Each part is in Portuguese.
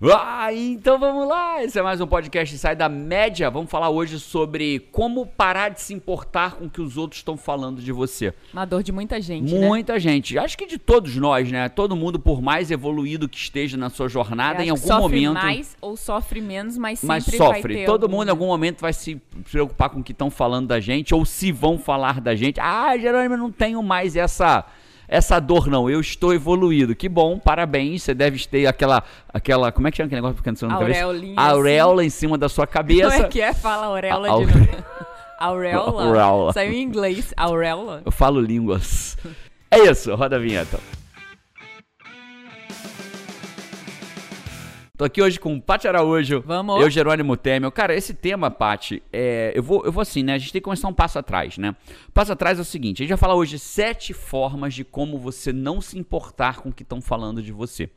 Ah, então vamos lá! Esse é mais um podcast Sai da Média. Vamos falar hoje sobre como parar de se importar com o que os outros estão falando de você. Uma dor de muita gente, né? Muita gente. Acho que de todos nós, né? Todo mundo, por mais evoluído que esteja na sua jornada, em algum sofre momento. mais ou sofre menos, mas sempre Mas vai sofre. ter Todo algum, mundo em né? algum momento vai se preocupar com o que estão falando da gente ou se vão falar da gente. Ah, Jerônimo, eu não tenho mais essa essa dor não. Eu estou evoluído. Que bom, parabéns. Você deve ter aquela aquela, como é que chama aquele negócio ficando em cima da cabeça? Aureolinha, A auréola em cima da sua cabeça. Como é que é? Fala auréola A- de aure- novo. Auréola. Auréola. Saiu em inglês. Auréola. Eu falo línguas. É isso, roda a vinheta. Tô aqui hoje com o Paty Araújo. Vamos. Eu, Jerônimo Temer. Cara, esse tema, Paty, é, eu, vou, eu vou assim, né? A gente tem que começar um passo atrás, né? O passo atrás é o seguinte: a gente vai falar hoje sete formas de como você não se importar com o que estão falando de você.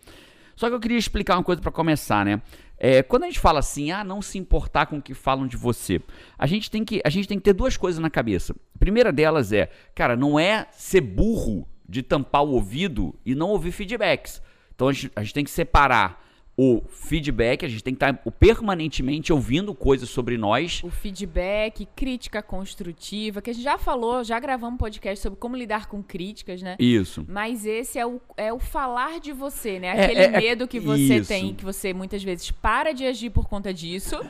Só que eu queria explicar uma coisa pra começar, né? É, quando a gente fala assim, ah, não se importar com o que falam de você, a gente tem que, a gente tem que ter duas coisas na cabeça. A primeira delas é, cara, não é ser burro de tampar o ouvido e não ouvir feedbacks. Então a gente, a gente tem que separar o feedback, a gente tem que estar permanentemente ouvindo coisas sobre nós. O feedback, crítica construtiva, que a gente já falou, já gravamos um podcast sobre como lidar com críticas, né? Isso. Mas esse é o, é o falar de você, né? É, Aquele é, é- medo que você isso. tem, que você muitas vezes para de agir por conta disso.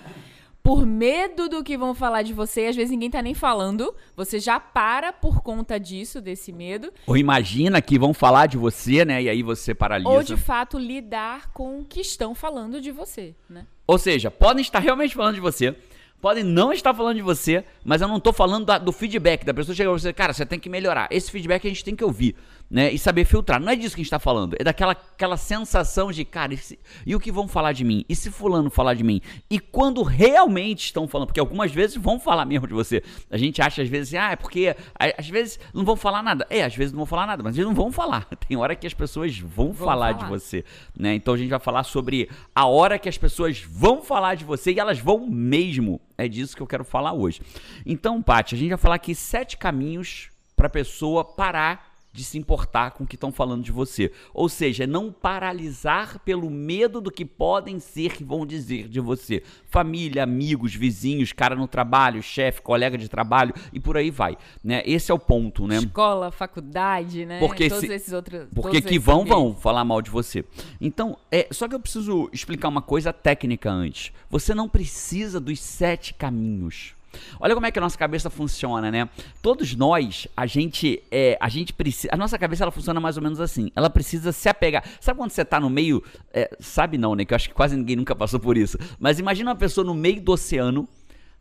Por medo do que vão falar de você, às vezes ninguém tá nem falando. Você já para por conta disso, desse medo. Ou imagina que vão falar de você, né? E aí você paralisa. Ou de fato lidar com o que estão falando de você, né? Ou seja, podem estar realmente falando de você, podem não estar falando de você, mas eu não estou falando da- do feedback, da pessoa chega pra você, cara, você tem que melhorar. Esse feedback a gente tem que ouvir, né? E saber filtrar. Não é disso que a gente está falando, é daquela aquela sensação de, cara, e, se- e o que vão falar de mim? E se fulano falar de mim? E quando realmente estão falando, porque algumas vezes vão falar mesmo de você. A gente acha às vezes, ah, é porque às vezes não vão falar nada. É, às vezes não vão falar nada, mas eles não vão falar. Tem hora que as pessoas vão, Vão falar, de falar. você, né? Então a gente vai falar sobre a hora que as pessoas vão falar de você e elas vão mesmo. É disso que eu quero falar hoje. Então, Paty, a gente vai falar aqui sete caminhos para pessoa parar de se importar com o que estão falando de você. Ou seja, não paralisar pelo medo do que podem ser e vão dizer de você. Família, amigos, vizinhos, cara no trabalho, chefe, colega de trabalho e por aí vai, né? Esse é o ponto, né? Escola, faculdade, né? Porque Todos se- esses outros. Porque que vão, vão falar mal de você. Então, é, só que eu preciso explicar uma coisa técnica antes. Você não precisa dos sete caminhos. Olha como é que a nossa cabeça funciona, né? Todos nós, a gente, é, a gente precisa, a nossa cabeça ela funciona mais ou menos assim. Ela precisa se apegar. Sabe quando você tá no meio, é, sabe não, né? Que eu acho que quase ninguém nunca passou por isso. Mas imagina uma pessoa no meio do oceano,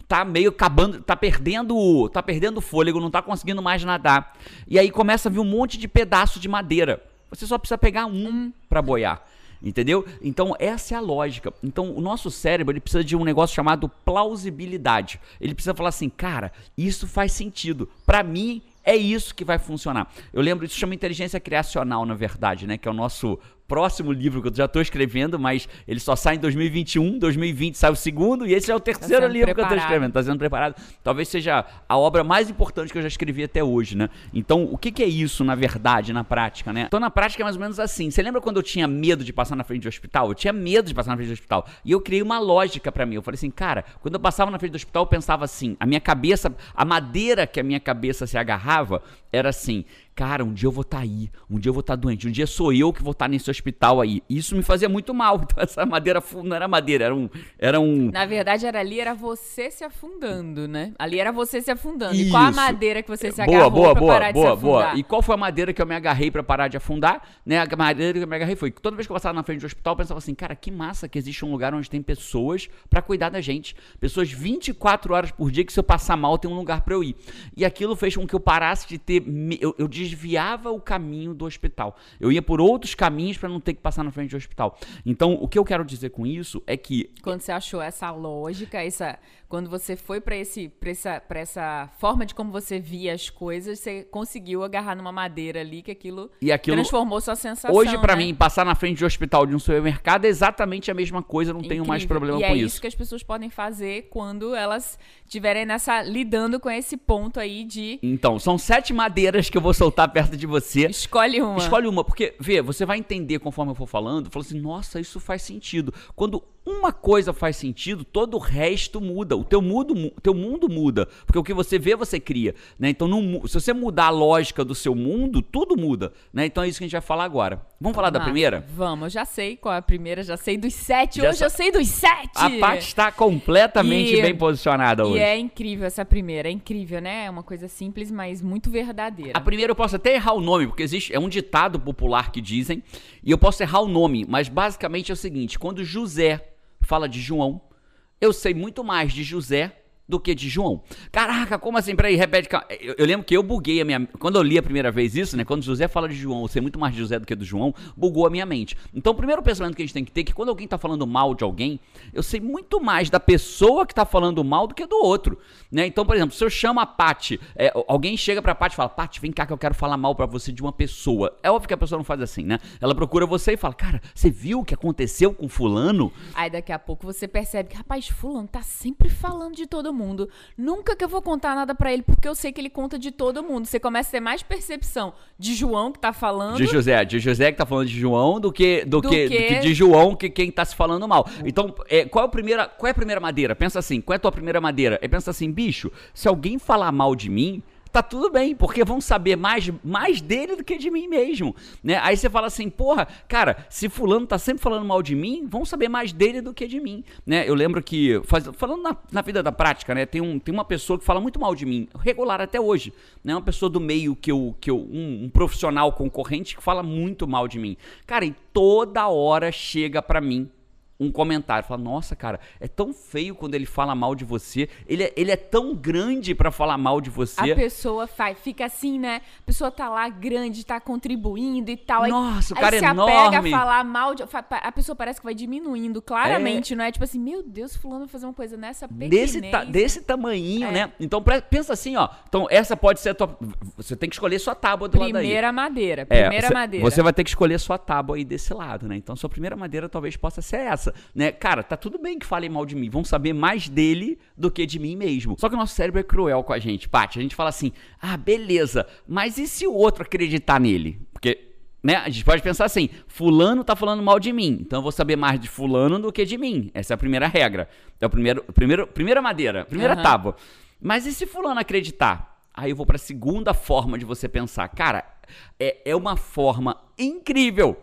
tá meio acabando, tá perdendo, tá perdendo fôlego, não tá conseguindo mais nadar. E aí começa a vir um monte de pedaço de madeira. Você só precisa pegar um pra boiar. Entendeu? Então, essa é a lógica. Então, o nosso cérebro ele precisa de um negócio chamado plausibilidade. Ele precisa falar assim, cara, isso faz sentido. Pra mim, é isso que vai funcionar. Eu lembro, isso chama inteligência criacional, na verdade, né? Que é o nosso próximo livro que eu já estou escrevendo, mas ele só sai em 2021, 2020 sai o segundo, e esse é o terceiro sendo livro que eu estou preparado. escrevendo, está sendo preparado. Talvez seja a obra mais importante que eu já escrevi até hoje, né? Então, o que, que é isso, na verdade, na prática, né? Então, na prática é mais ou menos assim. Você lembra quando eu tinha medo de passar na frente do hospital? Eu tinha medo de passar na frente do hospital. E eu criei uma lógica pra mim. Eu falei assim, cara, quando eu passava na frente do hospital, eu pensava assim, a minha cabeça, a madeira que a minha cabeça se agarrava era assim, cara, um dia eu vou estar aí, um dia eu vou estar doente, um dia sou eu que vou estar nesse hospital aí. Isso me fazia muito mal. Então, essa madeira não era madeira, era um, era um, Na verdade, era ali, era você se afundando, né? Ali era você se afundando. E qual a Isso. madeira que você se boa, agarrou boa, pra boa, parar de boa, se boa. afundar? E qual foi a madeira que eu me agarrei pra parar de afundar? Né? A madeira que eu me agarrei foi que toda vez que eu passava na frente do hospital, eu pensava assim, cara, que massa que existe um lugar onde tem pessoas pra cuidar da gente. Pessoas 24 horas por dia que se eu passar mal tem um lugar pra eu ir. E aquilo fez com que eu parasse de ter, eu, eu desviava o caminho do hospital. Eu ia por outros caminhos pra não ter que passar na frente do hospital. Então, o que eu quero dizer com isso é que Quando você achou essa lógica, essa, quando você foi pra esse, pra essa, pra essa forma de como você via as coisas, você conseguiu agarrar numa madeira ali que aquilo, E aquilo- transformou sua sensação. Hoje, pra né? mim, passar na frente de um hospital de um supermercado é exatamente a mesma coisa, não tenho mais Incrível. problema e com é isso. isso que as pessoas podem fazer quando elas estiverem nessa lidando com esse ponto aí de Então, são sete madeiras que eu vou soltar perto de você. Escolhe uma. Escolhe uma, porque, vê, você vai entender conforme eu for falando, fala assim, nossa, isso faz sentido. Quando uma coisa faz sentido, todo o resto muda. O teu mundo, o teu mundo muda. Porque o que você vê, você cria. Né? Então, não, se você mudar a lógica do seu mundo, tudo muda. Né? Então é isso que a gente vai falar agora. Vamos falar da primeira? Vamos, eu já sei qual é a primeira, já sei dos sete. Já hoje sa... eu sei dos sete! A Paty está completamente e... bem posicionada hoje. E é incrível essa primeira, é incrível, né? É uma coisa simples, mas muito verdadeira. A primeira eu posso até errar o nome, porque existe, é um ditado popular que dizem, e eu posso errar o nome, mas basicamente é o seguinte: quando José fala de João. Eu sei muito mais de José do que de João. Caraca, como assim? Peraí, repete. Eu, eu, lembro que eu buguei a minha. Quando eu li a primeira vez isso, né? Quando José fala de João, eu sei muito mais de José do que do João, bugou a minha mente. Então, o primeiro pensamento que a gente tem que ter é que quando alguém tá falando mal de alguém, eu sei muito mais da pessoa que tá falando mal do que do outro. Né? Então, por exemplo, se eu chamo a Paty, é, alguém chega pra Paty e fala: Paty, vem cá que eu quero falar mal para você de uma pessoa. É óbvio que a pessoa não faz assim, né? Ela procura você e fala: Cara, você viu o que aconteceu com Fulano? Aí daqui a pouco você percebe que, rapaz, Fulano tá sempre falando de todo mundo. Nunca nunca que eu vou contar nada para ele, porque eu sei que ele conta de todo mundo. Você começa a ter mais percepção de João que tá falando. De José, de José que tá falando de João do que do, do, que, que, de João que quem tá se falando mal. Então, é, qual, é a primeira, qual é a primeira madeira? Pensa assim, qual é a tua primeira madeira? É pensa assim, bicho, se alguém falar mal de mim, tá tudo bem, porque vão saber mais, mais dele do que de mim mesmo, né? Aí você fala assim, porra, cara, se fulano tá sempre falando mal de mim, vão saber mais dele do que de mim, né? Eu lembro que, faz, falando na, na, vida da prática, né? Tem, um, tem uma pessoa que fala muito mal de mim, regular até hoje, né? Uma pessoa do meio que eu, que eu um, um profissional concorrente que fala muito mal de mim. Cara, e toda hora chega pra mim um comentário. Fala, nossa, cara, é tão feio quando ele fala mal de você. Ele é, ele é tão grande para falar mal de você. A pessoa faz, fica assim, né? A pessoa tá lá grande, tá contribuindo e tal. Nossa, aí, o cara aí é enorme. apega a falar mal de. A pessoa parece que vai diminuindo claramente, é. não é? Tipo assim, meu Deus, fulano vai fazer uma coisa nessa pequenez. Desse, ta, desse tamanhinho, é. né? Então pensa assim, ó. Então essa pode ser a tua. Você tem que escolher sua tábua do primeira lado aí. Primeira madeira. É, primeira você, madeira. Você vai ter que escolher sua tábua aí desse lado, né? Então sua primeira madeira talvez possa ser essa né? Cara, tá tudo bem que falem mal de mim, vão saber mais dele do que de mim mesmo. Só que o nosso cérebro é cruel com a gente, Paty. A gente fala assim: "Ah, beleza, mas e se o outro acreditar nele?" Porque né? A gente pode pensar assim: fulano tá falando mal de mim, então eu vou saber mais de fulano do que de mim. Essa é a primeira regra. É o primeiro, primeiro primeira madeira, primeira uhum. tábua. Mas e se fulano acreditar? Aí eu vou para a segunda forma de você pensar. Cara, é, é uma forma incrível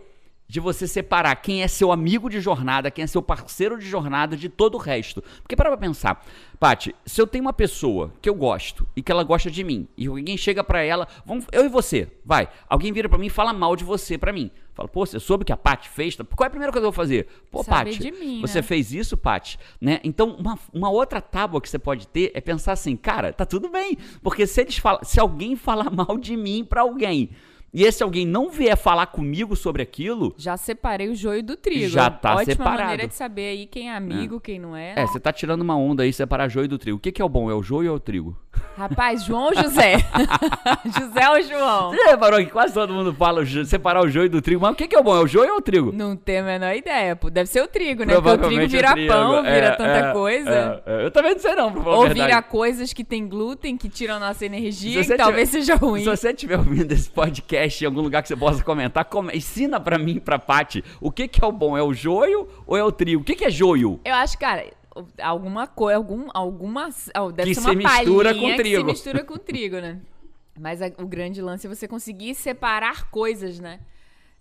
de você separar quem é seu amigo de jornada, quem é seu parceiro de jornada de todo o resto. Porque para pra pensar, Pati, se eu tenho uma pessoa que eu gosto e que ela gosta de mim, e alguém chega para ela, vamos, eu e você, vai, alguém vira para mim e fala mal de você para mim. Fala, pô, você soube que a Pati fez? Qual é a primeira coisa que eu vou fazer? Pô, Pati, você né? fez isso, Pati? Né? Então, uma, uma outra tábua que você pode ter é pensar assim, cara, tá tudo bem, porque se eles falam, se alguém falar mal de mim para alguém, e esse alguém não vier falar comigo sobre aquilo. Já separei o joio do trigo. Já tá Ótima separado. maneira de saber aí quem é amigo, é. quem não é. É, você tá tirando uma onda aí, separar joio do trigo. O que, que é o bom? É o joio ou é o trigo? Rapaz, João ou José? José ou João? Você reparou que quase todo mundo fala separar o joio do trigo, mas o que, que é o bom? É o joio ou o trigo? Não tenho a menor ideia. Pô. Deve ser o trigo, né? Porque o trigo vira trigo. pão, vira é, tanta é, coisa. É, é. eu também não sei não, por Ou vira coisas que tem glúten, que tiram a nossa energia, e talvez seja ruim. Se você estiver ouvindo esse podcast em algum lugar que você possa comentar, com... ensina pra mim, pra Paty, o que, que é o bom? É o joio ou é o trigo? O que, que é joio? Eu acho, cara, alguma coisa, algum, alguma, deve que ser uma se mistura com trigo. que se mistura com trigo, né? Mas a, o grande lance é você conseguir separar coisas, né?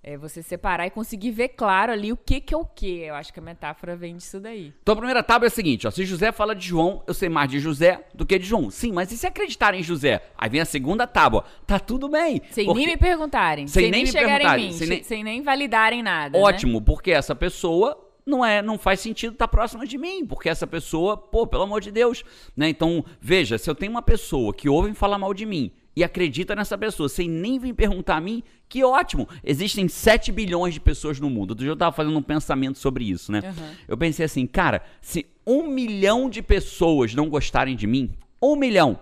É você separar e conseguir ver claro ali o que, que é o que. Eu acho que a metáfora vem disso daí. Então a primeira tábua é a seguinte: ó, se José fala de João, eu sei mais de José do que de João. Sim, mas e se acreditarem em José? Aí vem a segunda tábua. Tá tudo bem. Sem porque... nem me perguntarem. Sem, sem nem, nem chegarem em mim. Sem nem... sem nem validarem nada. Né? Ótimo, né? porque essa pessoa não é, não faz sentido estar próxima de mim, porque essa pessoa, pô, pelo amor de Deus, né? Então, veja, se eu tenho uma pessoa que ouve falar mal de mim e acredita nessa pessoa, sem nem vir perguntar a mim, que ótimo! Existem 7 bilhões de pessoas no mundo. Outro dia eu estava fazendo um pensamento sobre isso, né? Uhum. Eu pensei assim, cara, se um milhão de pessoas não gostarem de mim, um milhão,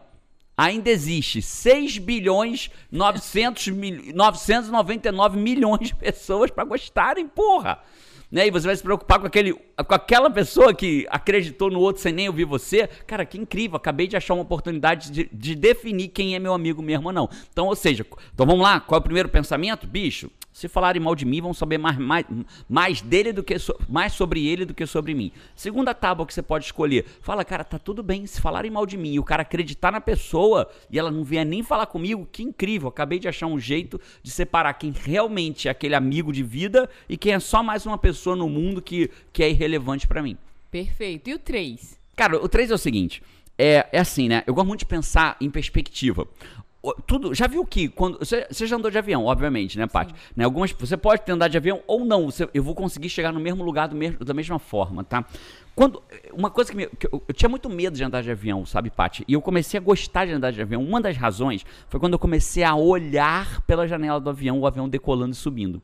ainda existe 6 bilhões 900 mil, 999 milhões de pessoas para gostarem, porra! Né? E você vai se preocupar com, aquele, com aquela pessoa que acreditou no outro sem nem ouvir você. Cara, que incrível. Acabei de achar uma oportunidade de, de definir quem é meu amigo mesmo ou não. Então, ou seja, então vamos lá. Qual é o primeiro pensamento? Bicho, se falarem mal de mim, vão saber mais, mais, mais dele do que so, mais sobre ele do que sobre mim. Segunda tábua que você pode escolher. Fala, cara, tá tudo bem. Se falarem mal de mim e o cara acreditar na pessoa e ela não vier nem falar comigo, que incrível. Acabei de achar um jeito de separar quem realmente é aquele amigo de vida e quem é só mais uma pessoa no mundo que, que é irrelevante para mim. Perfeito. E o 3? Cara, o 3 é o seguinte. É, é assim, né? Eu gosto muito de pensar em perspectiva tudo, já viu que quando você, você já andou de avião, obviamente, né, Paty? Né, algumas você pode ter andado de avião ou não, você, eu vou conseguir chegar no mesmo lugar do mesmo, da mesma forma, tá? Quando uma coisa que, me, que eu, eu, tinha muito medo de andar de avião, sabe, Paty? E eu comecei a gostar de andar de avião. Uma das razões foi quando eu comecei a olhar pela janela do avião, o avião decolando e subindo.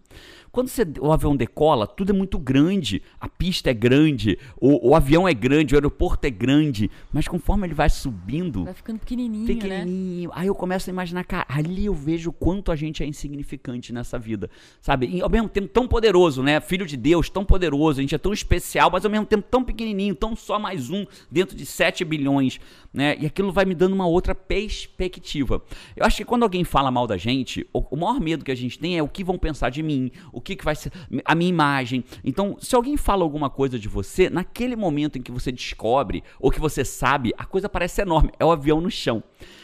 Quando você, o avião decola, tudo é muito grande. A pista é grande, o, o, avião é grande, o aeroporto é grande. Mas conforme ele vai subindo. Vai ficando pequenininho. Né? Pequenininho. Né? Aí eu começo a imaginar, cara, ali eu vejo o quanto a gente é insignificante nessa vida. Sabe? E ao mesmo tempo tão poderoso, né? Filho de Deus, tão poderoso. A gente é tão especial, mas ao mesmo tempo tão pequenininho, tão só mais um dentro de 7 bilhões. Né? E aquilo vai me dando uma outra perspectiva. Eu acho que quando alguém fala mal da gente, o, maior medo que a gente tem é o que vão pensar de mim, o que, que vai ser a minha imagem. Então, se alguém fala alguma coisa de você, naquele momento em que você descobre ou que você sabe, a coisa parece enorme. É o avião no chão.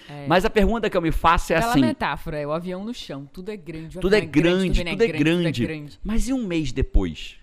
É. Mas a pergunta que eu me faço é Aquela assim. metáfora, é o avião no chão. Tudo é grande. Tudo é, é grande, tudo, é, grande, grande, tudo é grande. Mas e um mês depois?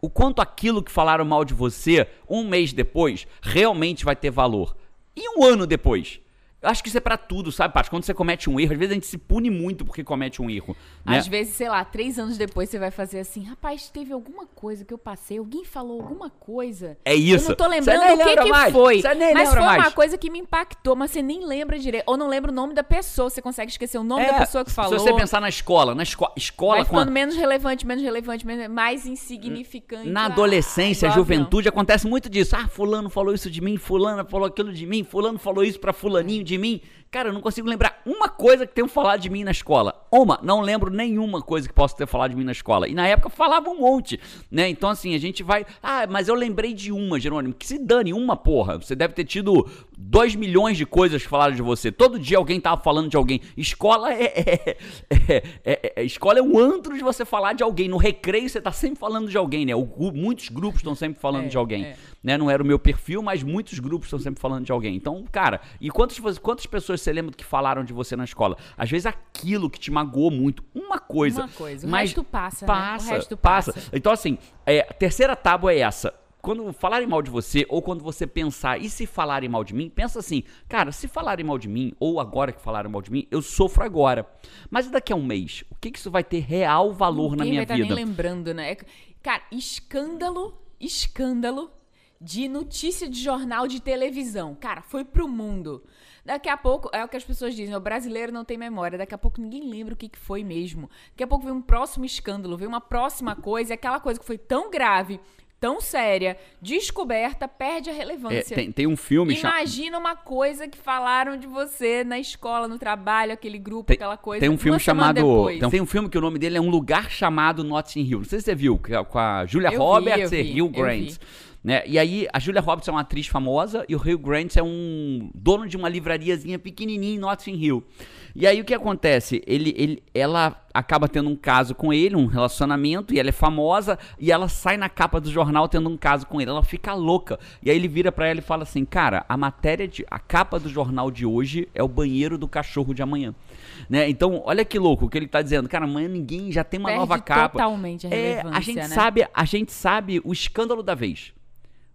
O quanto aquilo que falaram mal de você, um mês depois, realmente vai ter valor? E um ano depois? Eu acho que isso é para tudo, sabe, Paty? Quando você comete um erro, às vezes a gente se pune muito porque comete um erro. Né? Às vezes, sei lá, três anos depois você vai fazer assim, rapaz, teve alguma coisa que eu passei, alguém falou alguma coisa. É isso. Eu não tô lembrando o que, que mais. foi. Mas foi mais. uma coisa que me impactou, mas você nem lembra direito. Ou não lembra o nome da pessoa, você consegue esquecer o nome é, da pessoa que falou. Se você pensar na escola, na esco escola... Vai ficando quando... menos relevante, menos relevante, mais insignificante. Na adolescência, ah, juventude, acontece muito disso. Ah, fulano falou isso de mim, fulano falou aquilo de mim, fulano falou isso pra fulaninho de mim. Cara, eu não consigo lembrar uma coisa que tenham falado de mim na escola. Uma, não lembro nenhuma coisa que possa ter falado de mim na escola. E na época falava um monte, né? Então, assim, a gente vai. Ah, mas eu lembrei de uma, Jerônimo. Que se dane uma, porra. Você deve ter tido dois milhões de coisas que falaram de você. Todo dia alguém tava falando de alguém. Escola é, é, é, é escola é um antro de você falar de alguém. No recreio você tá sempre falando de alguém, né? O, muitos grupos estão sempre falando de alguém. Né? Não era o meu perfil, mas muitos grupos estão sempre falando de alguém. Então, cara, e quantas, quantas pessoas você lembra que falaram de você na escola? Às vezes aquilo que te magoou muito, uma coisa. Uma coisa. O mas resto passa, passa, né? O resto passa. passa. Então, assim, é, a terceira tábua é essa quando falarem mal de você, ou quando você pensar, e se falarem mal de mim, pensa assim, cara, se falarem mal de mim, ou agora que falaram mal de mim, eu sofro agora. Mas daqui a um mês, o que, que isso vai ter real valor Ninguém na minha vai vida? Tá nem lembrando, né? Cara, escândalo, escândalo de notícia de jornal de televisão. Cara, foi pro mundo. Daqui a pouco, é o que as pessoas dizem, o brasileiro não tem memória. Daqui a pouco ninguém lembra o que, que foi mesmo. Daqui a pouco vem um próximo escândalo, vem uma próxima coisa, e aquela coisa que foi tão grave, tão séria, descoberta, perde a relevância. É, tem, tem, um filme... Imagina uma coisa que falaram de você na escola, no trabalho, aquele grupo, tem, aquela coisa. Tem um filme chamado... Tem, tem um filme que o nome dele é Um Lugar Chamado Notting Hill. Não sei se você viu, com a Julia eu Roberts vi, e Hugh Grant. Né? E aí, a Julia Roberts é uma atriz famosa e o Hugh Grant é um dono de uma livrariazinha pequenininha em Notting Hill. E aí, o que acontece? Ele, ele, ela acaba tendo um caso com ele, um relacionamento, e ela é famosa, e ela sai na capa do jornal tendo um caso com ele. Ela fica louca. E aí ele vira para ela e fala assim: Cara, a matéria de. A capa do jornal de hoje é o banheiro do cachorro de amanhã. Né? Então, olha que louco o que ele tá dizendo. Cara, amanhã ninguém já tem uma Perde nova capa. Totalmente a relevância, é, a gente né? sabe, a gente sabe o escândalo da vez.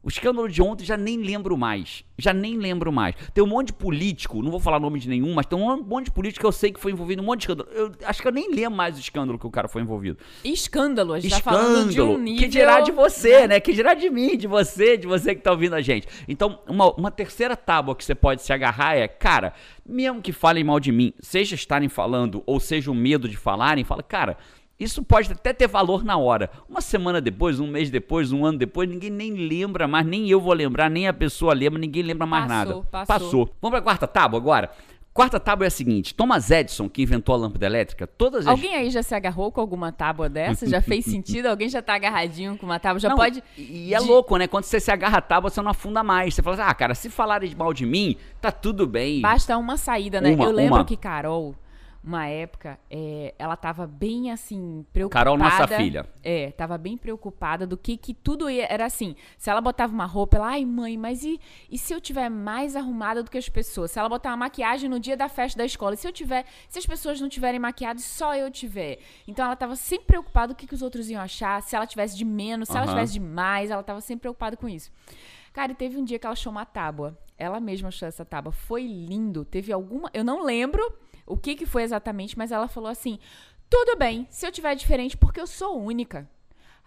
O escândalo de ontem já nem lembro mais. Já nem lembro mais. Tem um monte de político, não vou falar nome de nenhum, mas tem um monte de político que eu sei que foi envolvido em um monte de escândalo. Eu acho que eu nem lembro mais do escândalo que o cara foi envolvido. Escândalo, a gente escândalo, tá falando de um nível... Que dirá de você, né? né? Que dirá de mim, de você, de você que tá ouvindo a gente. Então, uma, uma terceira tábua que você pode se agarrar é, cara, mesmo que falem mal de mim, seja estarem falando ou seja o medo de falarem, fala, cara isso pode até ter valor na hora. Uma semana depois, um mês depois, um ano depois, ninguém nem lembra mais, nem eu vou lembrar, nem a pessoa lembra, ninguém lembra mais passou, nada. Passou. passou. Vamos para a quarta tábua agora? Quarta tábua é a seguinte: Thomas Edison, que inventou a lâmpada elétrica, todas as. Alguém aí já se agarrou com alguma tábua dessa? Já fez sentido? Alguém já tá agarradinho com uma tábua? Já Não, pode. E é de- louco, né? Quando você se agarra a tábua, você não afunda mais. Você fala assim, ah, cara, se falarem mal de mim, tá tudo bem. Basta uma saída, né? Uma, Eu lembro uma. que Carol, uma época, é, ela tava bem assim, preocupada. Carol, nossa filha. É, tava bem preocupada do que que tudo ia, era assim. Se ela botava uma roupa, ela, ai mãe, mas e, e se eu tiver mais arrumada do que as pessoas? Se ela botar uma maquiagem no dia da festa da escola, e se eu tiver, se as pessoas não tiverem maquiadas, só eu tiver. Então ela tava sempre preocupada com o que, que os outros iam achar, se ela tivesse de menos, se ela Aham. tivesse de mais, ela tava sempre preocupada com isso. Cara, e teve um dia que ela achou uma tábua. Ela mesma achou essa tábua. Foi lindo. Teve alguma. Eu não lembro o que, que foi exatamente, mas ela falou assim: tudo bem, se eu tiver diferente, porque eu sou única.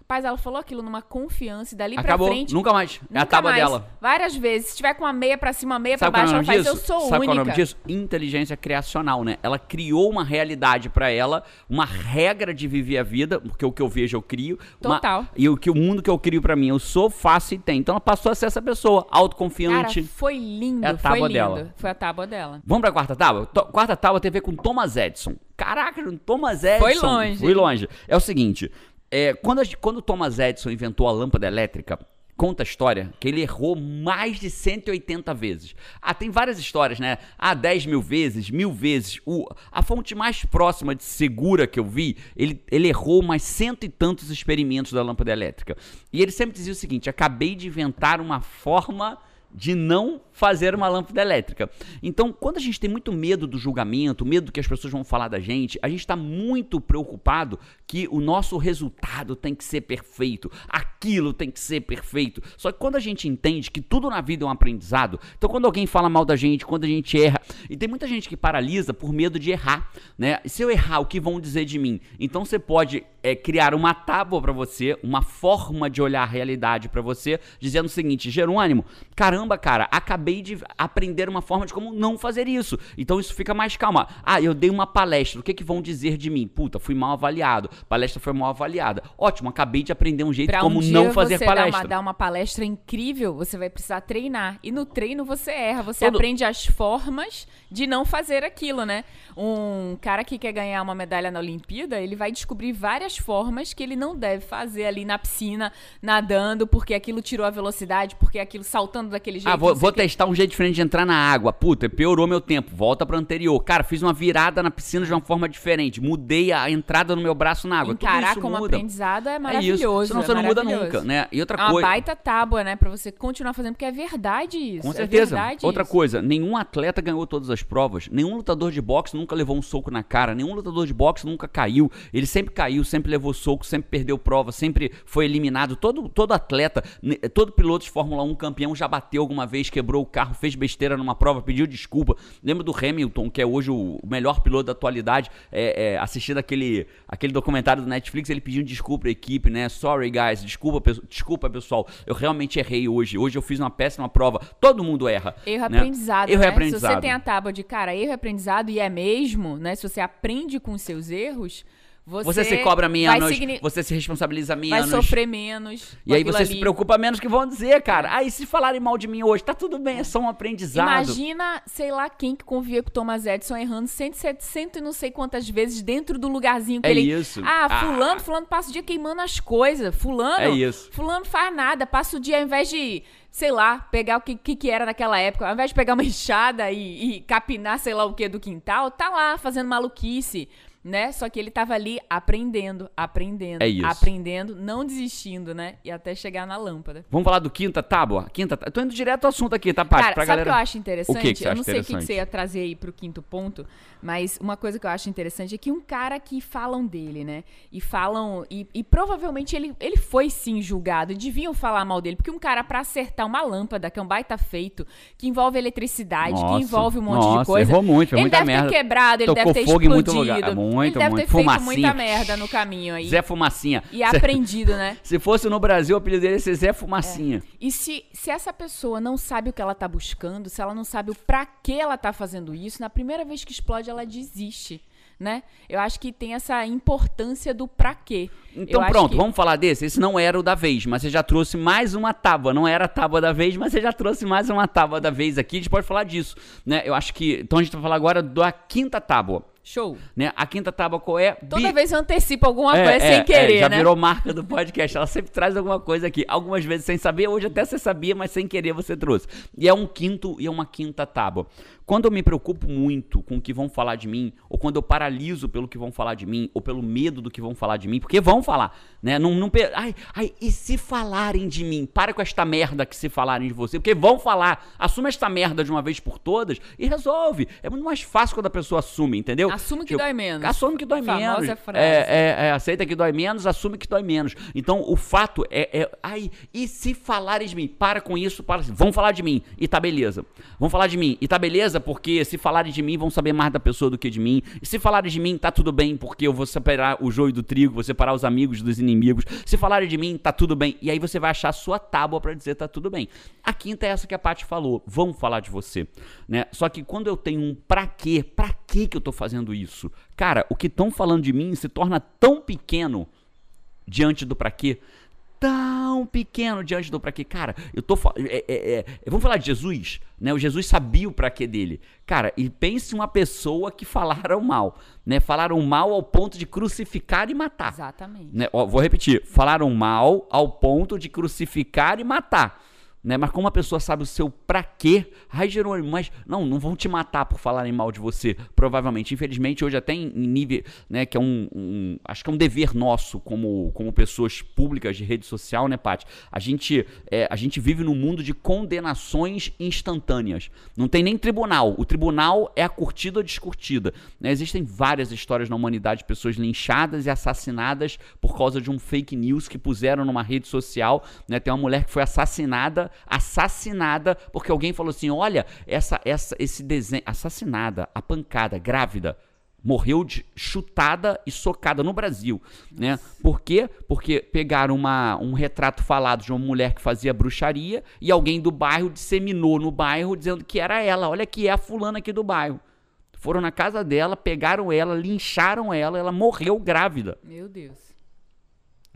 Rapaz, ela falou aquilo numa confiança e dali Acabou, pra frente. nunca mais. é a nunca tábua mais. dela. Várias vezes. Se tiver com uma meia pra cima, uma meia Sabe pra é baixo, nome ela faz, disso? eu sou Sabe qual é o única. nome disso? Inteligência criacional, né? Ela criou uma realidade pra ela, uma regra de viver a vida, porque o que eu vejo eu crio. uma- Total. e o que o mundo que eu crio pra mim, eu sou, faço e tenho. Então ela passou a ser essa pessoa, Cara, autoconfiante. foi lindo, É a tábua foi lindo. dela. Foi a tábua dela. Vamos pra quarta tábua? To- quarta tábua tem a ver com Thomas Edison. Caraca, Thomas Edison. longe, Fui hein? longe. É o seguinte, é, quando, quando Thomas Edison inventou a lâmpada elétrica, conta a história que ele errou mais de 180 vezes. Ah, tem várias histórias, né? Ah, 10 mil vezes, mil vezes. O, a fonte mais próxima de segura que eu vi, ele, ele errou mais cento e tantos experimentos da lâmpada elétrica. E ele sempre dizia o seguinte, acabei de inventar uma forma de não fazer uma lâmpada elétrica. Então, quando a gente tem muito medo do julgamento, medo do que as pessoas vão falar da gente, a gente está muito preocupado que o nosso resultado tem que ser perfeito, aquilo tem que ser perfeito. Só que quando a gente entende que tudo na vida é um aprendizado, então quando alguém fala mal da gente, quando a gente erra, e tem muita gente que paralisa por medo de errar, né? Se eu errar, o que vão dizer de mim? Então você pode é, criar uma tábua para você, uma forma de olhar a realidade para você, dizendo o seguinte: Jerônimo, caramba, cara, acabei de aprender uma forma de como não fazer isso. Então isso fica mais calma. Ah, eu dei uma palestra, o que, que vão dizer de mim? Puta, fui mal avaliado, palestra foi mal avaliada. Ótimo, acabei de aprender um jeito Pra como um não fazer você palestra. Dar uma, dar uma palestra incrível, você vai precisar treinar. E no treino você erra, você Todo- aprende as formas de não fazer aquilo, né? Um cara que quer ganhar uma medalha na Olimpíada, ele vai descobrir várias formas que ele não deve fazer ali na piscina, nadando, porque aquilo tirou a velocidade, porque aquilo saltando daquele jeito. Ah, vou, vou testar um jeito diferente de entrar na água. Puta, piorou meu tempo. Volta pro anterior. Cara, fiz uma virada na piscina de uma forma diferente. Mudei a entrada no meu braço na água. Tudo Encarar isso como muda. aprendizado é É maravilhoso. isso. Senão é você não muda maravilhoso. Nunca, né? E outra É uma coisa. baita tábua, né? Pra você continuar fazendo, porque é verdade isso. Com é certeza. verdade Outra isso. coisa, nenhum atleta ganhou todas as provas, nenhum lutador de boxe nunca levou um soco na cara, nenhum lutador de boxe nunca caiu. Ele sempre caiu, sempre levou soco, sempre perdeu prova, sempre foi eliminado. Todo, todo atleta, todo piloto de Fórmula 1 campeão já bateu alguma vez, quebrou o carro, fez besteira numa prova, pediu desculpa. Lembra do Hamilton, que é hoje o melhor piloto da atualidade, é, é, assistindo aquele, aquele documentário do Netflix, ele pedindo desculpa à equipe, né? Sorry, guys, desculpa, pe- desculpa, pessoal, eu realmente errei hoje. Hoje eu fiz uma péssima prova. Todo mundo erra. Erro né? aprendizado, Erro né? aprendizado. Se você tem a tábua de, cara, erro aprendizado e é mesmo, né? Se você aprende com os seus erros, você, Você se cobra vai, menos, signi- você se responsabiliza vai menos. sofrer menos. E aí você aquilo se ali. preocupa menos que vão dizer, cara. Ah, e se falarem mal de mim hoje? Tá tudo bem, é só um aprendizado. Imagina, sei lá, quem que convia com o Thomas Edison errando 100, 700 e não sei quantas vezes dentro do lugarzinho que É ele... isso. Ah, Ah. fulano, fulano passa o dia queimando as coisas. Fulano, É isso. fulano faz nada, passa o dia ao invés de, sei lá, pegar o que, que, que era naquela época, ao invés de pegar uma enxada e, e capinar sei lá o que do quintal, tá lá fazendo maluquice. Né? Só que ele tava ali aprendendo, aprendendo, É aprendendo, não desistindo, né? E até chegar na lâmpada. Vamos falar do quinta tábua? Quinta tá... Tô indo direto ao assunto aqui, tá, Paty? Cara, pra sabe o galera... que eu acho interessante? O que que você eu não sei o que, que você ia trazer aí pro quinto ponto, mas uma coisa que eu acho interessante é que um cara que falam dele, né? E falam. E, e provavelmente ele, ele foi sim julgado. E deviam falar mal dele. Porque um cara, pra acertar uma lâmpada, que é um baita feito, que envolve eletricidade, Nossa, que envolve um monte nossa, de coisa. errou muito, foi ele muita deve merda. ter quebrado, ele Tocou deve ter em muito explodido. lugar. Muito, ele deve muito. ter feito Fumacinha. muita merda no caminho aí. Zé Fumacinha. E aprendido, né? Se fosse no Brasil, o apelido dele ia ser Zé Fumacinha. E se, se essa pessoa não sabe o que ela tá buscando, se ela não sabe o pra que ela tá fazendo isso, na primeira vez que explode, ela desiste. né? Eu acho que tem essa importância do pra quê. Então Eu pronto, que- vamos falar desse. Esse não era o da vez, mas você já trouxe mais uma tábua. Não era a tábua da vez, mas você já trouxe mais uma tábua da vez aqui. A gente pode falar disso, né? Eu acho que. Então a gente vai falar agora da quinta tábua. Show. Né? A quinta tábua qual é? Toda Bi- vez eu antecipo alguma É, coisa é, sem querer, é, já né? virou marca do podcast. Ela sempre traz alguma coisa aqui. Algumas vezes sem saber, hoje até você sabia, mas sem querer você trouxe. E é um quinto e é uma quinta tábua. Quando eu me preocupo muito com o que vão falar de mim, ou quando eu paraliso pelo que vão falar de mim, ou pelo medo do que vão falar de mim, porque vão falar, né? Não, não, ai, ai, e se falarem de mim? Para com esta merda que se falarem de você, porque vão falar. Assume esta merda de uma vez por todas e resolve. É muito mais fácil quando a pessoa assume, entendeu? Assume que Tipo, dói menos. Assume que dói Famosa menos. frase. É, é, é, aceita que dói menos, assume que dói menos. Então, o fato é, é. Ai, e se falarem de mim? Para com isso, para. Vão falar de mim e tá beleza. Vão falar de mim e tá beleza, porque se falarem de mim, vão saber mais da pessoa do que de mim. E se falarem de mim, tá tudo bem, porque eu vou separar o joio do trigo, vou separar os amigos dos inimigos. Se falarem de mim, tá tudo bem. E aí você vai achar a sua tábua pra dizer tá tudo bem. A quinta é essa que a Paty falou. Vão falar de você. Né? Só que quando eu tenho um pra quê, pra quê que eu tô fazendo isso? Cara, o que estão falando de mim se torna tão pequeno diante do pra quê. Tão pequeno diante do pra quê. Cara, eu tô fa- é, é, é, Vamos falar de Jesus, né? O Jesus sabia o pra quê dele. Cara, e pense uma pessoa que falaram mal, né? Falaram mal ao ponto de crucificar e matar. Exatamente. Né? Ó, vou repetir. Falaram mal ao ponto de crucificar e matar. Né? Mas como a pessoa sabe o seu pra quê? Ai, Jerônimo, mas não, não vão te matar por falarem mal de você, provavelmente. Infelizmente, hoje até em, nível, né, que é um, um- acho que é um dever nosso como, como pessoas públicas de rede social, né, Paty? A gente, é, a gente vive num mundo de condenações instantâneas. Não tem nem tribunal. O tribunal é a curtida ou descurtida. né? Existem várias histórias na humanidade de pessoas linchadas e assassinadas por causa de um fake news que puseram numa rede social. né? Tem uma mulher que foi assassinada, assassinada, porque alguém falou assim: olha, essa, essa, esse desenho. Assassinada, a pancada, grávida. Morreu de chutada e socada no Brasil, né? Por quê? Porque pegaram uma, um retrato falado de uma mulher que fazia bruxaria e alguém do bairro disseminou no bairro dizendo que era ela. Olha que é a fulana aqui do bairro. Foram na casa dela, pegaram ela, lincharam ela, ela morreu grávida Meu Deus.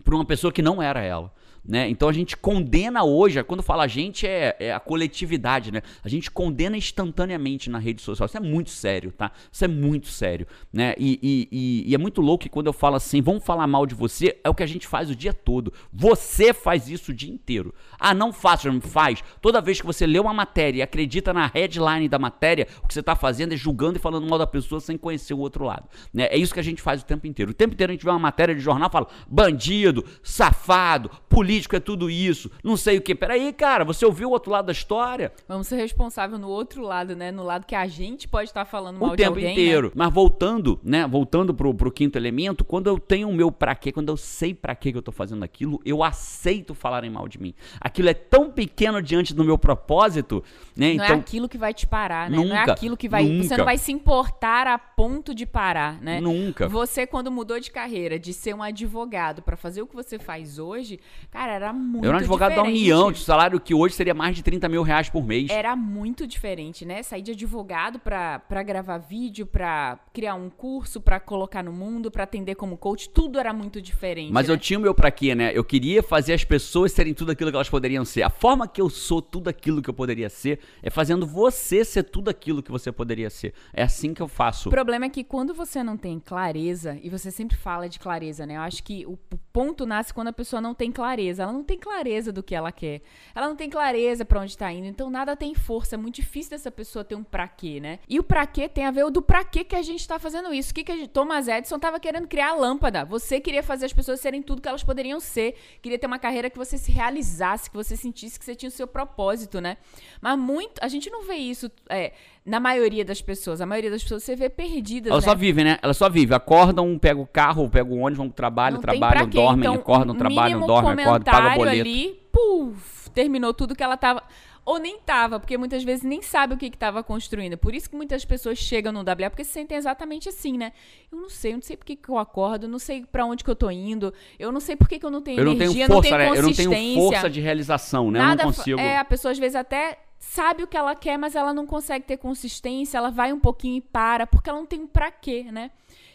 por uma pessoa que não era ela. Né? Então a gente condena hoje, quando fala a gente é, é a coletividade, né? A gente condena instantaneamente na rede social. Isso é muito sério, tá? Isso é muito sério, né? E, e- e- e é muito louco que quando eu falo assim, vamos falar mal de você, é o que a gente faz o dia todo. Você faz isso o dia inteiro. Ah, não faço, Jerônimo, faz. Toda vez que você lê uma matéria e acredita na headline da matéria, o que você está fazendo é julgando e falando mal da pessoa sem conhecer o outro lado. Né? É isso que a gente faz o tempo inteiro. O tempo inteiro a gente vê uma matéria de jornal e fala bandido, safado, político é tudo isso, não sei o que. Peraí, cara, você ouviu o outro lado da história? Vamos ser responsável no outro lado, né? No lado que a gente pode estar falando mal o de tempo alguém, né? inteiro. Mas voltando, né? Voltando pro, pro quinto elemento, quando eu tenho o meu pra quê, quando eu sei pra quê que eu tô fazendo aquilo, eu aceito falarem mal de mim. Aquilo é tão pequeno diante do meu propósito, né? Não então, é aquilo que vai te parar, né? não é Nunca, aquilo que vai. Você nunca. não vai se importar a ponto de parar, né? Nunca. Você, quando mudou de carreira, de ser um advogado pra fazer o que você faz hoje, cara, era muito eu era um advogado da diferente. União, de salário que hoje seria mais de 30 mil reais por mês. Era muito diferente, né? Sair de advogado pra, pra gravar vídeo, pra criar um curso, pra colocar no mundo, pra atender como coach, tudo era muito diferente. Mas né? eu tinha o meu pra quê, né? Eu queria fazer as pessoas serem tudo aquilo que elas poderiam ser. A forma que eu sou tudo aquilo que eu poderia ser é fazendo você ser tudo aquilo que você poderia ser. É assim que eu faço. O problema é que quando você não tem clareza, e você sempre fala de clareza, né? Eu acho que o ponto nasce quando a pessoa não tem clareza. Ela não tem clareza do que ela quer. Ela não tem clareza pra onde tá indo. Então nada tem força. É muito difícil dessa pessoa ter um pra quê, né? E o pra quê tem a ver o do pra quê que a gente tá fazendo isso. O que, que gente... Thomas Edison tava querendo criar a lâmpada. Você queria fazer as pessoas serem tudo que elas poderiam ser. Queria ter uma carreira que você se realizasse, que você sentisse que você tinha o seu propósito, né? Mas muito. A gente não vê isso é, na maioria das pessoas. A maioria das pessoas você vê perdidas. Elas né? só vivem, né? Elas só vivem. Acordam, pegam o carro, pegam o ônibus, vão pro trabalho, Não trabalham, dormem, Então, acordam, trabalham, dormem, acordam, pagam comentário boleto. ali, puf, terminou tudo que ela tava. Ou nem tava, porque muitas vezes nem sabe o que que tava construindo. Por isso que muitas pessoas chegam no WA porque se sentem exatamente assim, né? Eu não sei, eu não sei por que, eu acordo, eu não sei pra onde que eu tô indo, eu não sei por que, eu não tenho Eu não energia, tenho força, não né? tenho Eu não tenho consistência. força de realização, né? eu não Nada consigo. É, a pessoa às vezes até sabe o que ela quer, mas ela não consegue ter consistência, ela vai um pouquinho e para, porque ela não tem um pra quê, né?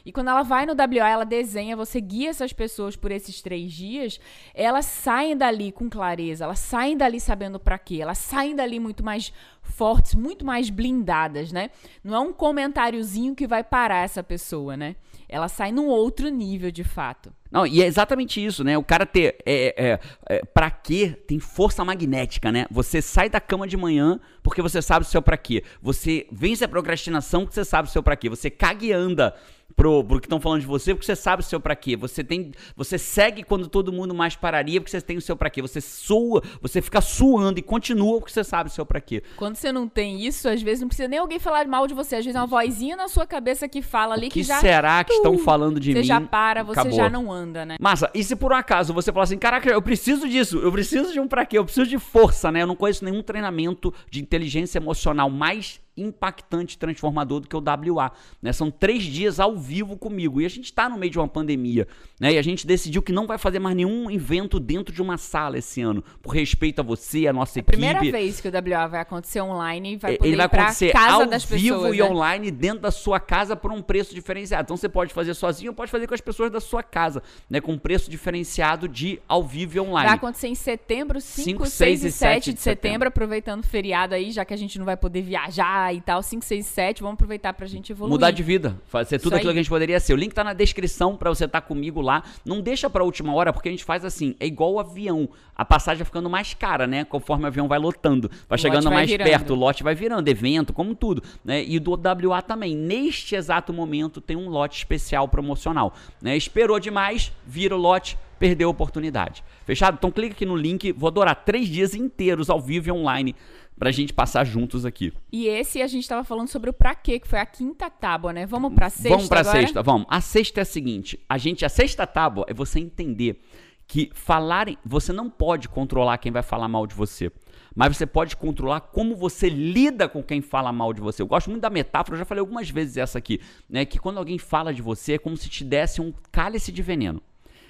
E quando ela vai no WA, ela desenha, você guia essas pessoas por esses três dias, elas saem dali com clareza, elas saem dali sabendo para quê, elas saem dali muito mais fortes, muito mais blindadas, né? Não é um comentáriozinho que vai parar essa pessoa, né? Ela sai num outro nível de fato. Não, e é exatamente isso, né? O cara ter. É, é, é, pra quê? Tem força magnética, né? Você sai da cama de manhã porque você sabe o seu pra quê. Você vence a procrastinação porque você sabe o seu pra quê. Você caga e anda pro, pro que estão falando de você, porque você sabe o seu para quê. Você tem, você segue quando todo mundo mais pararia, porque você tem o seu para quê. Você sua, você fica suando e continua porque você sabe o seu para quê. Quando você não tem isso, às vezes não precisa nem alguém falar mal de você, às vezes é uma vozinha na sua cabeça que fala ali que, que já será que estão falando de você mim? Você já para, você Acabou. já não anda, né? Massa, e se por um acaso você falar assim, caraca, eu preciso disso, eu preciso de um pra quê, eu preciso de força, né? Eu não conheço nenhum treinamento de inteligência emocional mais impactante, transformador do que o WA. Né? São três dias ao vivo comigo. E a gente está no meio de uma pandemia. Né? E a gente decidiu que não vai fazer mais nenhum evento dentro de uma sala esse ano. Por respeito a você, a nossa é a equipe. Primeira vez que o WA vai acontecer online e vai poder Ele vai acontecer casa ao das vivo pessoas, e né? online dentro da sua casa por um preço diferenciado. Então você pode fazer sozinho ou pode fazer com as pessoas da sua casa, né? Com um preço diferenciado de ao vivo e online. Vai acontecer em setembro, 5, Cinco, 6 seis e e 7 sete de de setembro, setembro. aproveitando o feriado aí, já que a gente não vai poder viajar e tal. 5, 6 e 7, vamos aproveitar pra gente evoluir. Mudar de vida, fazer tudo Isso aquilo aí. que a gente poderia ser. O link tá na descrição pra você estar comigo lá. Não deixa pra última hora, porque a gente faz assim, é igual o avião. A passagem vai ficando mais cara, né? Conforme o avião vai lotando. Vai O chegando vai mais virando. perto, o lote vai virando, evento, como tudo. Né? E do WA também. Neste exato momento tem um lote especial promocional. Né? Esperou demais, vira o lote, perdeu a oportunidade. Fechado? Então clica aqui no link. Vou adorar três dias inteiros ao vivo e online pra gente passar juntos aqui. E esse a gente tava falando sobre o pra quê, que foi a quinta tábua, né? Vamos pra sexta Vamos pra agora? sexta, vamos. A sexta é a seguinte: a gente, a sexta tábua é você entender que falarem, você não pode controlar quem vai falar mal de você. Mas você pode controlar como você lida com quem fala mal de você. Eu gosto muito da metáfora, eu já falei algumas vezes essa aqui, né? Que quando alguém fala de você é como se te desse um cálice de veneno.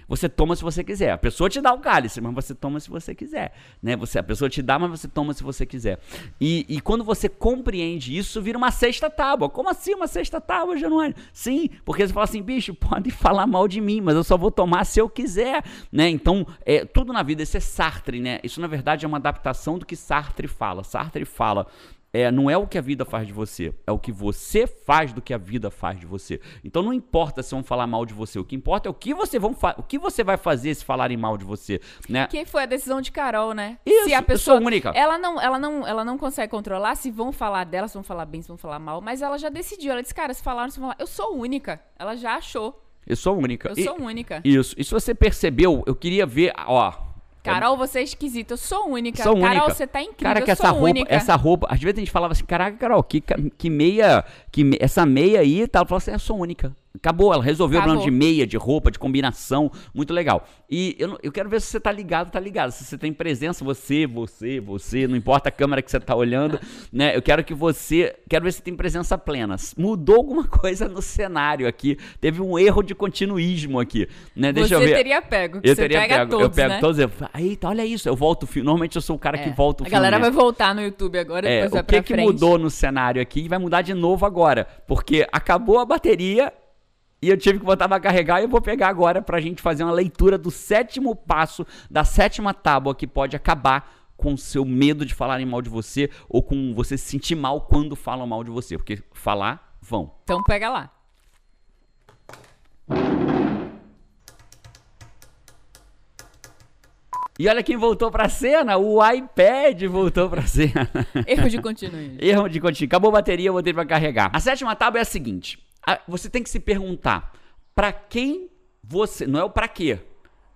Você toma se você quiser. A pessoa te dá o cálice, mas você toma se você quiser. Né? Você, a pessoa te dá, mas você toma se você quiser. E, e quando você compreende isso, vira uma sexta tábua. Como assim uma sexta tábua, Januário? Sim, porque você fala assim, bicho, pode falar mal de mim, mas eu só vou tomar se eu quiser. Né? Então, é, tudo na vida, isso é Sartre, né? Isso, na verdade, é uma adaptação do que Sartre fala. Sartre fala é, não é o que a vida faz de você, é o que você faz do que a vida faz de você. Então não importa se vão falar mal de você, o que importa é o que você, vão o que você vai fazer se falarem mal de você, né? Que foi a decisão de Carol, né? Isso, se a eu pessoa, sou única. Ela não, ela não, ela não consegue controlar se vão falar dela, se vão falar bem, se vão falar mal, mas ela já decidiu. Ela disse, cara, se falaram, se vão falar, eu sou única. Ela já achou. Eu sou única. Eu E- sou única. Isso. E se você percebeu, eu queria ver, ó. Carol, você é esquisita. Eu sou única. Sou Carol, única. você tá incrível. Cara, que eu essa roupa, única. essa roupa, às vezes a gente falava assim, caraca, Carol, que, que meia, que essa meia aí e tal. Ela falou assim, eu sou única. Acabou, ela resolveu o Acabou. problema de meia, de roupa, de combinação, muito legal. E eu, eu quero ver se você tá ligado, tá ligado. Se você tem presença, você, você, você, não importa a câmera que você tá olhando, né? Eu quero que você, quero ver se tem presença plena. Mudou alguma coisa no cenário aqui, teve um erro de continuismo aqui, né? Deixa você eu ver. teria pego. que Eu você teria pega pego, todos, eu pego né? todos. Eu, Eita, olha isso, eu volto o filme. Normalmente eu sou o cara que É. volta o A filme. galera né? vai voltar no YouTube agora, É, depois vai o pra que, que frente. mudou no cenário aqui e vai mudar de novo agora. Porque acabou a bateria e eu tive que botar pra carregar e eu vou pegar agora pra gente fazer uma leitura do sétimo passo da sétima tábua que pode acabar com o seu medo de falarem mal de você ou com você se sentir mal quando falam mal de você. Porque falar, vão. Então pega lá. E olha quem voltou pra cena, o iPad voltou pra cena. Erro de continuismo. Erro de continuo. Acabou a bateria, eu botei pra carregar. A sétima tábua é a seguinte: a- você tem que se perguntar pra quem você. Não é o pra quê.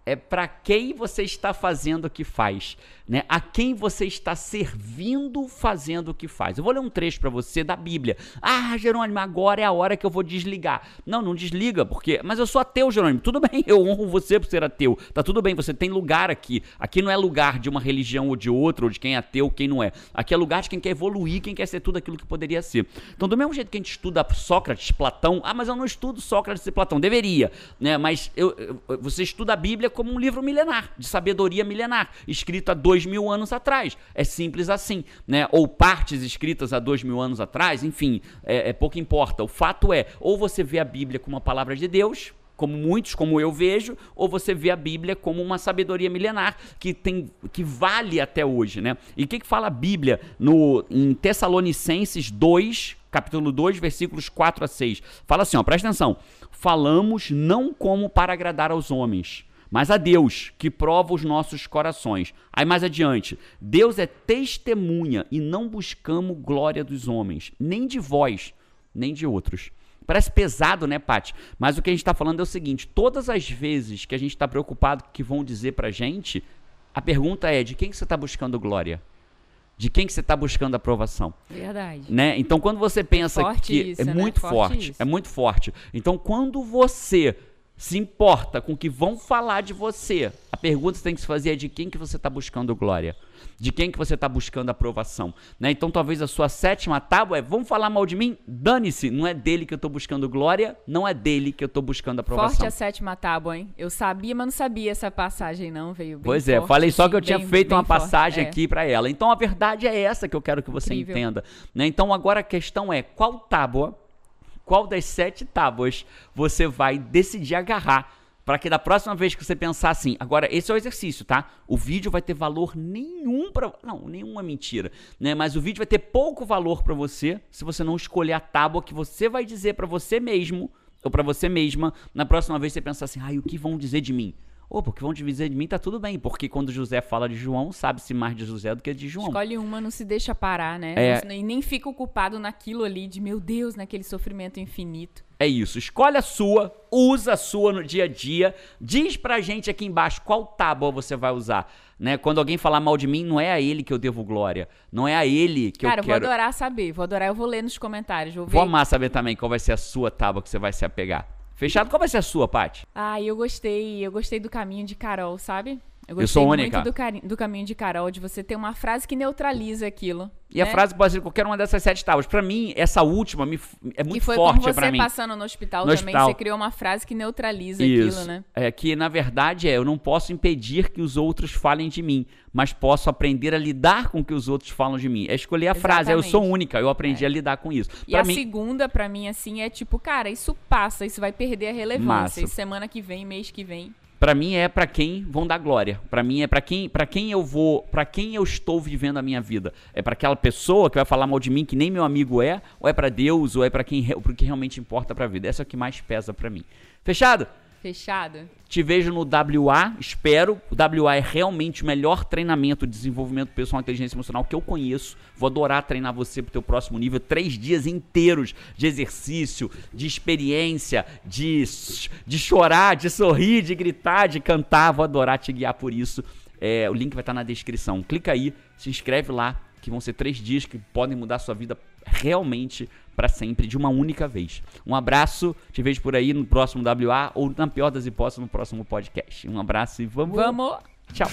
É pra quem você está fazendo o que faz, né? A quem você está servindo fazendo o que faz. Eu vou ler um trecho pra você da Bíblia. Ah, Jerônimo, agora é a hora que eu vou desligar. Não, não desliga, porque. Mas eu sou ateu, Jerônimo. Tudo bem, eu honro você por ser ateu. Tá tudo bem, você tem lugar aqui. Aqui não é lugar de uma religião ou de outra, ou de quem é ateu ou quem não é. Aqui é lugar de quem quer evoluir, quem quer ser tudo aquilo que poderia ser. Então, do mesmo jeito que a gente estuda Sócrates, Platão, ah, mas eu não estudo Sócrates e Platão. Deveria, né? Mas eu, eu- você estuda a Bíblia como um livro milenar, de sabedoria milenar, escrito há dois mil anos atrás. É simples assim, né? Ou partes escritas há dois mil anos atrás, enfim, é, é pouco importa. O fato é, ou você vê a Bíblia como uma palavra de Deus, como muitos, como eu vejo, ou você vê a Bíblia como uma sabedoria milenar que tem que vale até hoje, né? E o que, que fala a Bíblia no em Tessalonicenses 2, capítulo 2, versículos 4 a 6? Fala assim, ó, presta atenção. Falamos não como para agradar aos homens, mas a Deus, que prova os nossos corações. Aí mais adiante, Deus é testemunha e não buscamos glória dos homens, nem de vós, nem de outros. Parece pesado, né, Paty? Mas o que a gente está falando é o seguinte: todas as vezes que a gente está preocupado com o que vão dizer pra gente, a pergunta é: de quem que você está buscando glória? De quem que você está buscando aprovação? Verdade. Né? Então, quando você pensa forte que isso, é né? muito Forte forte, é muito forte. Então, quando você se importa com o que vão falar de você, a pergunta que você tem que se fazer é de quem que você está buscando glória, de quem que você está buscando aprovação, né? Então, talvez a sua sétima tábua é, vão falar mal de mim? Dane-se, não é dele que eu estou buscando glória, não é dele que eu estou buscando aprovação. Forte a sétima tábua, hein? Eu sabia, mas não sabia essa passagem, não. Veio bem Pois é, forte, falei só assim, que eu tinha bem- feito bem uma forte, passagem é. aqui pra ela. Então a verdade é essa que eu quero que você Incrível. entenda. Né? Então agora a questão é qual tábua, qual das sete tábuas você vai decidir agarrar para que da próxima vez que você pensar assim, agora esse é o exercício, tá? O vídeo vai ter valor nenhum para, não, nenhuma mentira, né? Mas o vídeo vai ter pouco valor para você se você não escolher a tábua que você vai dizer para você mesmo ou para você mesma na próxima vez que você pensar assim, ai, o que vão dizer de mim? Ô, porque vão dizer de mim, tá tudo bem. Porque quando José fala de João, sabe-se mais de José do que de João. Escolhe uma, não se deixa parar, né? É. Não- E nem fica ocupado naquilo ali de, meu Deus, naquele sofrimento infinito. É isso. Escolhe a sua, usa a sua no dia a dia. Diz pra gente aqui embaixo qual tábua você vai usar. Né? Quando alguém falar mal de mim, não é a ele que eu devo glória. Não é a ele que Cara, eu eu vou quero. adorar saber. Vou adorar, eu vou ler nos comentários. Vou ver. Vou amar saber também qual vai ser a sua tábua que você vai se apegar. Fechado? Qual vai ser a sua, Paty? Ah, eu gostei. Eu gostei do caminho de Carol, sabe? Eu Eu sou única. do, do caminho de Carol, de você ter uma frase que neutraliza aquilo. E a né? frase pode ser qualquer uma dessas sete tábuas. Pra mim, essa última me é muito que foi forte como pra você mim. passando no hospital No também, hospital. você criou uma frase que neutraliza Isso. aquilo, né? É que, na verdade, é, eu não posso impedir que os outros falem de mim, mas posso aprender a lidar com o que os outros falam de mim. É escolher a frase, eu sou Exatamente. única, eu aprendi a lidar com isso. E Pra a mim, segunda, pra mim, assim, é tipo, cara, isso passa, isso vai perder a relevância. E semana que vem, mês que vem. Pra mim é pra quem vão dar glória. Pra mim é pra quem, para quem eu vou, para quem eu estou vivendo a minha vida. É pra aquela pessoa que vai falar mal de mim que nem meu amigo é, ou é pra Deus, ou é pra quem, re- pro que realmente importa pra vida. Essa é o que mais pesa pra mim. Fechado? Fechado? Te vejo no WA, espero. O WA é realmente o melhor treinamento de desenvolvimento pessoal e inteligência emocional que eu conheço. Vou adorar treinar você pro teu próximo nível. Três dias inteiros de exercício, de experiência, de, de chorar, de sorrir, de gritar, de cantar. Vou adorar te guiar por isso. É, o link vai estar na descrição. Clica aí, se inscreve lá, que vão ser três dias que podem mudar a sua vida realmente para sempre, de uma única vez. Um abraço, te vejo por aí no próximo WA ou, na pior das hipóteses, no próximo podcast. Um abraço e vamos. Vamos! Tchau.